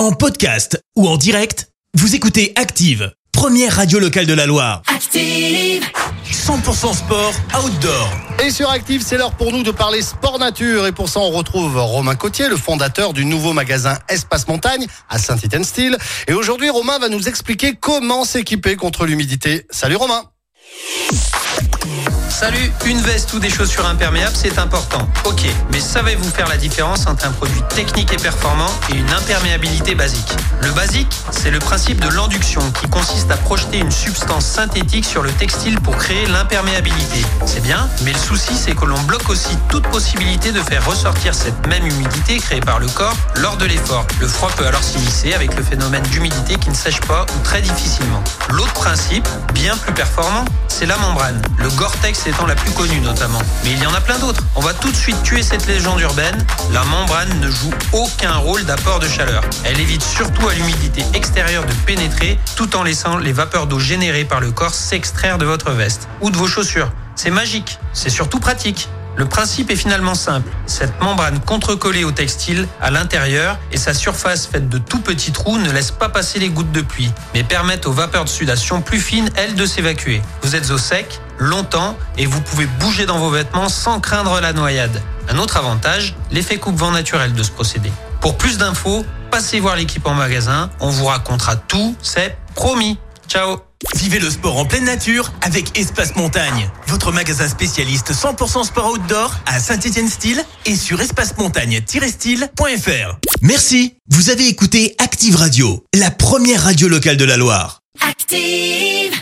En podcast ou en direct, vous écoutez Active, première radio locale de la Loire. Active. 100% sport outdoor. Et sur Active, c'est l'heure pour nous de parler sport nature. Et pour ça, on retrouve Romain Cotier, le fondateur du nouveau magasin Espace Montagne à Saint-Étienne-Style. Et aujourd'hui, Romain va nous expliquer comment s'équiper contre l'humidité. Salut Romain Salut, une veste ou des chaussures imperméables, c'est important. Ok, mais savez-vous faire la différence entre un produit technique et performant et une imperméabilité basique Le basique, c'est le principe de l'induction qui consiste à projeter une substance synthétique sur le textile pour créer l'imperméabilité. C'est bien, mais le souci, c'est que l'on bloque aussi toute possibilité de faire ressortir cette même humidité créée par le corps lors de l'effort. Le froid peut alors s'immiscer avec le phénomène d'humidité qui ne sèche pas ou très difficilement. L'autre principe, bien plus performant, c'est la membrane. Le Gore-Tex étant la plus connue notamment. Mais il y en a plein d'autres. On va tout de suite tuer cette légende urbaine. La membrane ne joue aucun rôle d'apport de chaleur. Elle évite surtout à l'humidité extérieure de pénétrer tout en laissant les vapeurs d'eau générées par le corps s'extraire de votre veste ou de vos chaussures. C'est magique, c'est surtout pratique. Le principe est finalement simple. Cette membrane contre-collée au textile à l'intérieur et sa surface faite de tout petits trous ne laisse pas passer les gouttes de pluie, mais permettent aux vapeurs de sudation plus fines, elles, de s'évacuer. Vous êtes au sec, longtemps, et vous pouvez bouger dans vos vêtements sans craindre la noyade. Un autre avantage, l'effet coupe-vent naturel de ce procédé. Pour plus d'infos, passez voir l'équipe en magasin, on vous racontera tout, c'est promis. Ciao Vivez le sport en pleine nature avec Espace Montagne, votre magasin spécialiste 100% sport outdoor à Saint-Étienne-Style et sur espacemontagne-style.fr. Merci, vous avez écouté Active Radio, la première radio locale de la Loire. Active.